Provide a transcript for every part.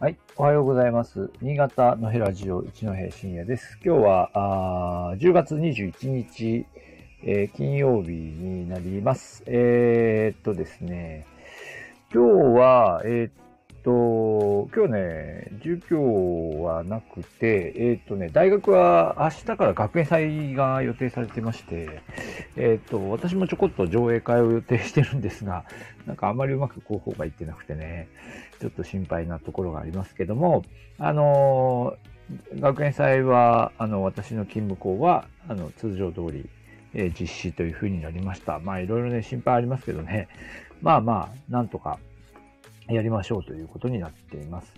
はい。おはようございます。新潟のヘラジオ一戸深夜です。今日は、あ10月21日、えー金曜日になります。えーっとですね、今日は、えーっと、今日ね、授業はなくて、えーとね、大学は明日から学園祭が予定されてまして、えーと、私もちょこっと上映会を予定してるんですが、なんかあまりうまく広報がいってなくてね、ちょっと心配なところがありますけども、あのー学園祭は、あの、私の勤務校は、あの、通常通り、え実施というふうになりました。まあ、いろいろね、心配ありますけどね、まあまあ、なんとかやりましょうということになっています。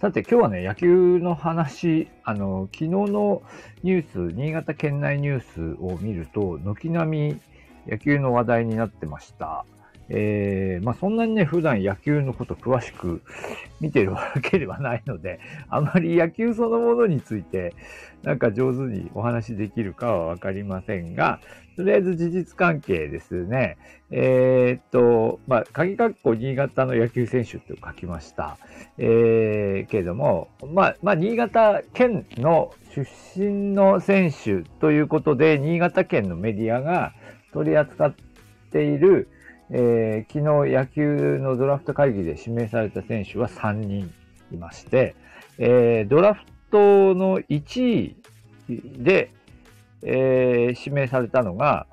さて、今日はね、野球の話、あの、昨日のニュース、新潟県内ニュースを見ると、軒並み野球の話題になってました。えー、まあそんなにね、普段野球のこと詳しく見てるわけではないので、あまり野球そのものについて、なんか上手にお話しできるかはわかりませんが、とりあえず事実関係ですね。えーっと、まあ、鍵括弧新潟の野球選手って書きました。えー、けれども、まあ、まあ、新潟県の出身の選手ということで、新潟県のメディアが取り扱っている、えー昨日野球のドラフト会議で指名された選手は3人いまして、えードラフトの1位で、えー指名されたのが、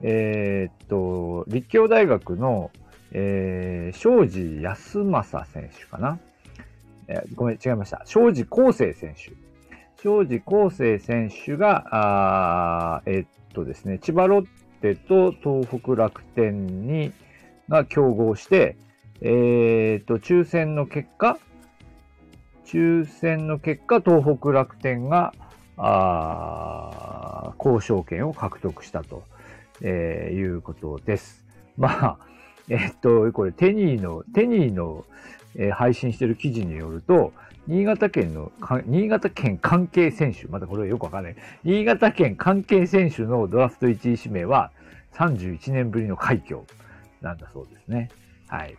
えーっと、立教大学の、えー、庄司康正選手かな？えーごめん、違いました。庄司康生選手。庄司康生選手が、あえーっとですね、千葉ロッテと東北楽天に、が競合して、えーっと、抽選の結果、抽選の結果、東北楽天が、あ交渉権を獲得したと、えーいうことです。まあ、えっと、これ、テニーの、テニーの、えー配信してる記事によると、新潟県の、新潟県関係選手、またこれはよくわかんない。新潟県関係選手のドラフト1位指名は31年ぶりの快挙なんだそうですね。はい。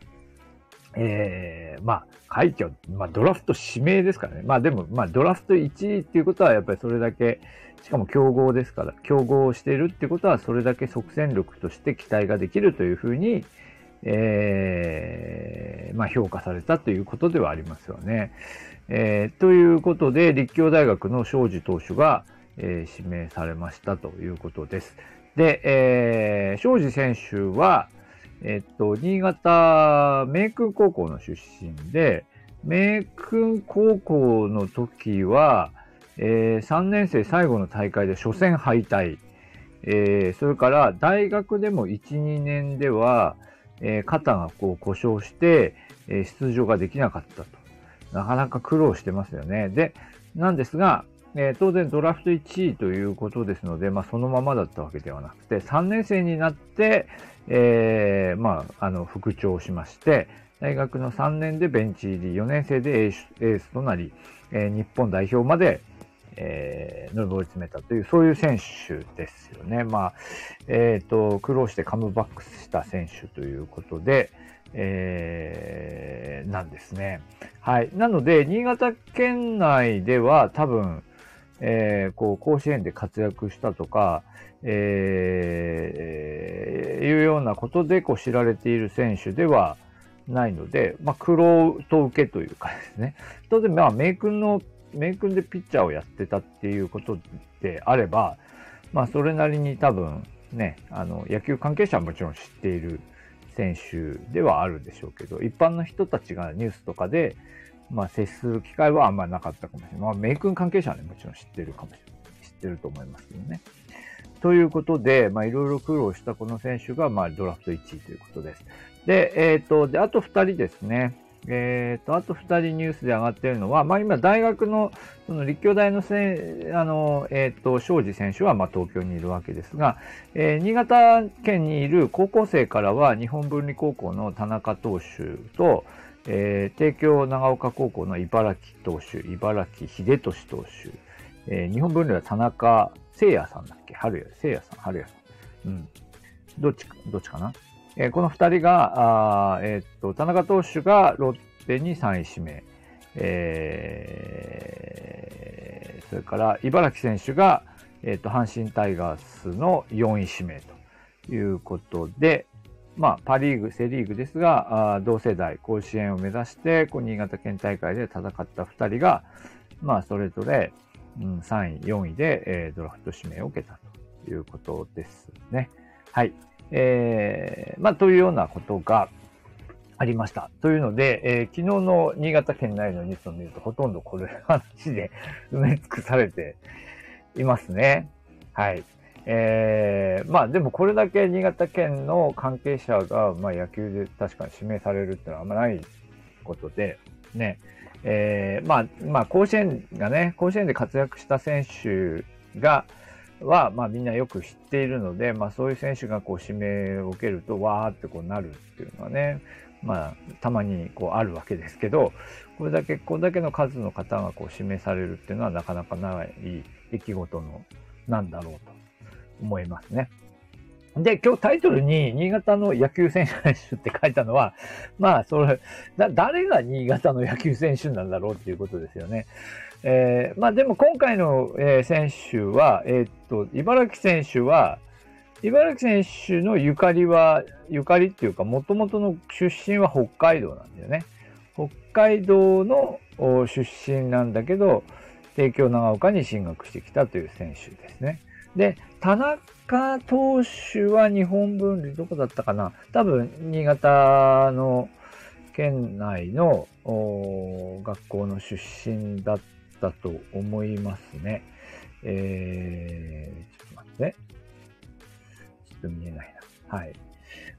えー、まあ、快挙、まあ、ドラフト指名ですからね。まあでも、まあ、ドラフト1位っていうことは、やっぱりそれだけ、しかも競合ですから、競合をしているっていうことは、それだけ即戦力として期待ができるというふうに、えー、まあ、評価されたということではありますよね。えーということで、立教大学の庄司投手が、えー指名されましたということです。で、え、庄司選手は、えっと、新潟明訓高校の出身で、明訓高校の時は、え3年生最後の大会で初戦敗退。えそれから大学でも1、2年では、えー肩がこう故障して、えー出場ができなかったと。なかなか苦労してますよね。で、なんですが、えー当然ドラフト1位ということですので、まあそのままだったわけではなくて、3年生になって、えーまあ、あの、復調しまして、大学の3年でベンチ入り、4年生でエースとなり、えー日本代表まで、えー、上り詰めたという、そういう選手ですよね。まあ、えっ、と、苦労してカムバックした選手ということで、えーなんですね。はい。なので、新潟県内では多分、えーこう、甲子園で活躍したとか、えーいうようなことでこう知られている選手ではないので、まあ、苦労と受けというかですね。当然、まあ、名君の、名君でピッチャーをやってたっていうことであれば、まあ、それなりに多分、ね、あの、野球関係者はもちろん知っている選手ではあるでしょうけど、一般の人たちがニュースとかで、まあ、接する機会はあんまりなかったかもしれない。まあ、名君関係者はね、もちろん知ってるかもしれない。知ってると思いますけどね。ということで、まあ、いろいろ苦労したこの選手が、まあ、ドラフト1位ということです。で、えっ、と、で、あと2人ですね。えっ、と、あと2人ニュースで上がっているのは、まあ、今、大学の、その立教大のせ、あの、えっ、と、庄司選手は、まあ、東京にいるわけですが、えー新潟県にいる高校生からは、日本文理高校の田中投手と、えー帝京長岡高校の茨城投手、茨城秀俊投手、えー日本文理は田中聖也さんだっけ？春也、聖也さん、春也さん。うん。どっち、どっちかな？えーこの二人が、あえーっと、田中投手がロッテに3位指名。えー、それから茨城選手が、えっ、と、阪神タイガースの4位指名ということで、まあ、パリーグ、セリーグですが、あ同世代、甲子園を目指して、こう新潟県大会で戦った2人が、まあ、それぞれ、うん、3位、4位で、えー、ドラフト指名を受けたということですね。はい。えー、まあ、というようなことがありました。というので、えー、昨日の新潟県内のニュースを見ると、ほとんどこれ話で埋め尽くされていますね。はい。えー、まあでもこれだけ新潟県の関係者が、まあ野球で確かに指名されるっていうのはあんまないことで、ね、えー、まあ、まあ甲子園がね、甲子園で活躍した選手が、は、まあみんなよく知っているので、まあそういう選手がこう指名を受けると、わーってこうなるっていうのはね、まあたまにこうあるわけですけど、これだけ、これだけの数の方がこう指名されるっていうのはなかなかない出来事のなんだろうと思いますね。で、今日タイトルに新潟の野球選手って書いたのは、まあ、それ、だ、誰が新潟の野球選手なんだろうっていうことですよね。えー、まあでも今回の、えー、選手は、えー、っと、茨城選手は、茨城選手のゆかりは、ゆかりっていうか、もともとの出身は北海道なんだよね。北海道の出身なんだけど、帝京長岡に進学してきたという選手ですね。で、田中投手は日本分離どこだったかな？多分、新潟の県内の学校の出身だったと思いますね。えー、ちょっと待って。ちょっと見えないな。はい。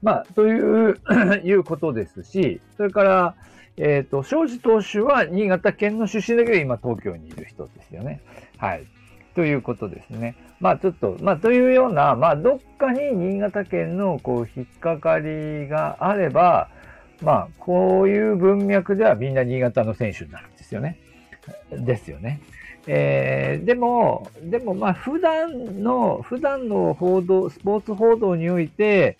まあ、という いうことですし、それから、えっ、ー、と、庄司投手は新潟県の出身だけど、今東京にいる人ですよね。はい。ということですね。まあちょっと、まあというような、まあどっかに新潟県のこう引っかかりがあれば、まあこういう文脈ではみんな新潟の選手になるんですよね。ですよね。えー、でも、でもまあ普段の、普段の報道、スポーツ報道において、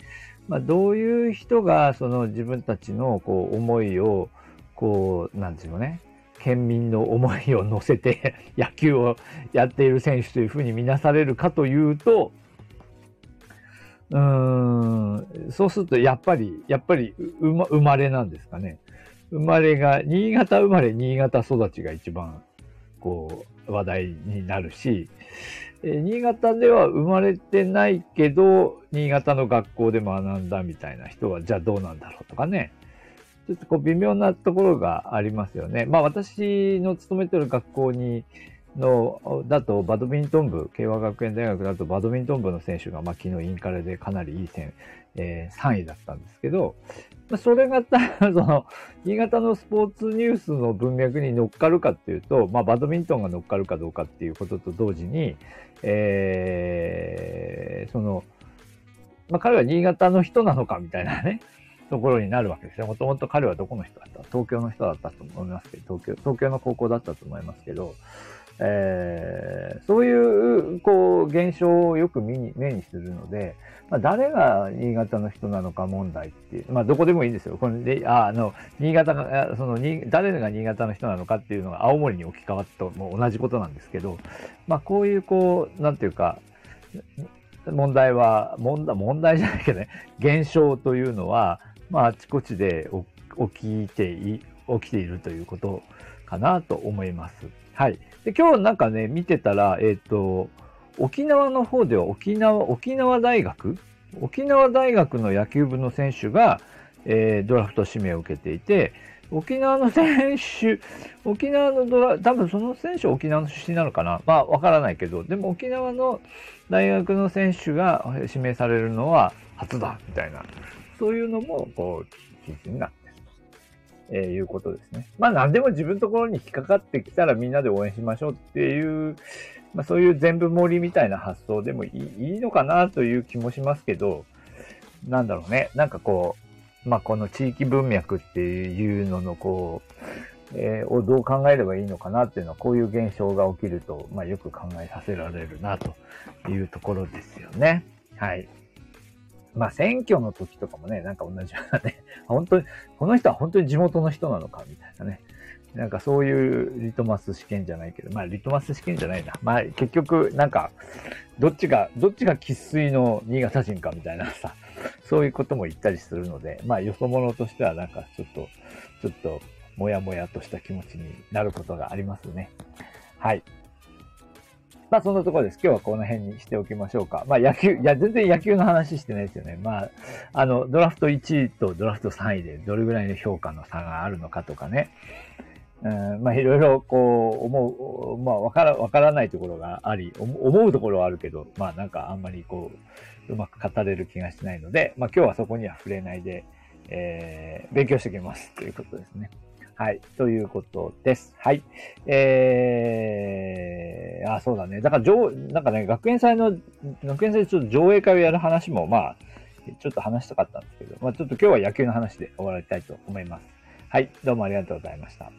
まあどういう人がその自分たちのこう思いを、こう、なんですよね。県民の思いを乗せて 野球をやっている選手というふうに見なされるかというと、うん、そうするとやっぱり、やっぱり生まれなんですかね。生まれが、新潟生まれ、新潟育ちが一番、こう、話題になるし、え新潟では生まれてないけど、新潟の学校で学んだみたいな人は、じゃあどうなんだろうとかね。ちょっとこう微妙なところがありますよね。まあ私の勤めてる学校に、の、だとバドミントン部、慶和学園大学だとバドミントン部の選手が、まあ昨日インカレでかなりいい線、えー、3位だったんですけど、それがた、その、新潟のスポーツニュースの文脈に乗っかるかっていうと、まあバドミントンが乗っかるかどうかっていうことと同時に、えー、その、まあ彼は新潟の人なのかみたいなね、ところになるわけですよ。もともと彼はどこの人だった？東京の人だったと思いますけど、東京、東京の高校だったと思いますけど、えー、そういう、こう、現象をよく目に目にするので、まあ、誰が新潟の人なのか問題っていう、まあ、どこでもいいんですよ。これで、あ、あの、新潟が、その、に、誰が新潟の人なのかっていうのが青森に置き換わったも同じことなんですけど、まあ、こういう、こう、なんていうか、問題は、問題、問題じゃないけどね、現象というのは、まあ、あちこちで起きてい、起きているということかなと思います。はい。で、今日なんかね、見てたら、えっ、ー、と、沖縄の方では沖縄、沖縄大学？沖縄大学の野球部の選手が、えー、ドラフト指名を受けていて、沖縄の選手、沖縄のドラ、多分その選手は沖縄の出身なのかな？まあわからないけど、でも沖縄の大学の選手が指名されるのは初だみたいなそういうのも、こう、記事になって、えー、いうことですね。まあ何でも自分のところに引っかかってきたらみんなで応援しましょうっていう、まあそういう全部盛りみたいな発想でもいいのかなという気もしますけど、なんだろうね。なんかこう、まあこの地域文脈っていうののこう、えー、をどう考えればいいのかなっていうのは、こういう現象が起きると、まあよく考えさせられるなというところですよね。はい。まあ選挙の時とかもね、なんか同じようなね、本当に、この人は本当に地元の人なのかみたいなね、なんかそういうリトマス試験じゃないけど、まあリトマス試験じゃないな。まあ結局、なんか、どっちが、どっちが喫水の新潟人かみたいなさ、そういうことも言ったりするので、まあよそ者としてはなんかちょっと、ちょっと、もやもやとした気持ちになることがありますね。はい。まあそんなところです。今日はこの辺にしておきましょうか。まあ野球、いや全然野球の話してないですよね。まあ、あの、ドラフト1位とドラフト3位でどれぐらいの評価の差があるのかとかね。うん、まあいろいろこう思う、まあわから、わからないところがあり、思うところはあるけど、まあなんかあんまりこう、うまく語れる気がしないので、まあ今日はそこには触れないで、えー、勉強しておきますということですね。はい。ということです。はい。えー、あ、そうだね。だから、上、なんかね、学園祭の、学園祭でちょっと上映会をやる話も、まあ、ちょっと話したかったんですけど、まあちょっと今日は野球の話で終わりたいと思います。はい。どうもありがとうございました。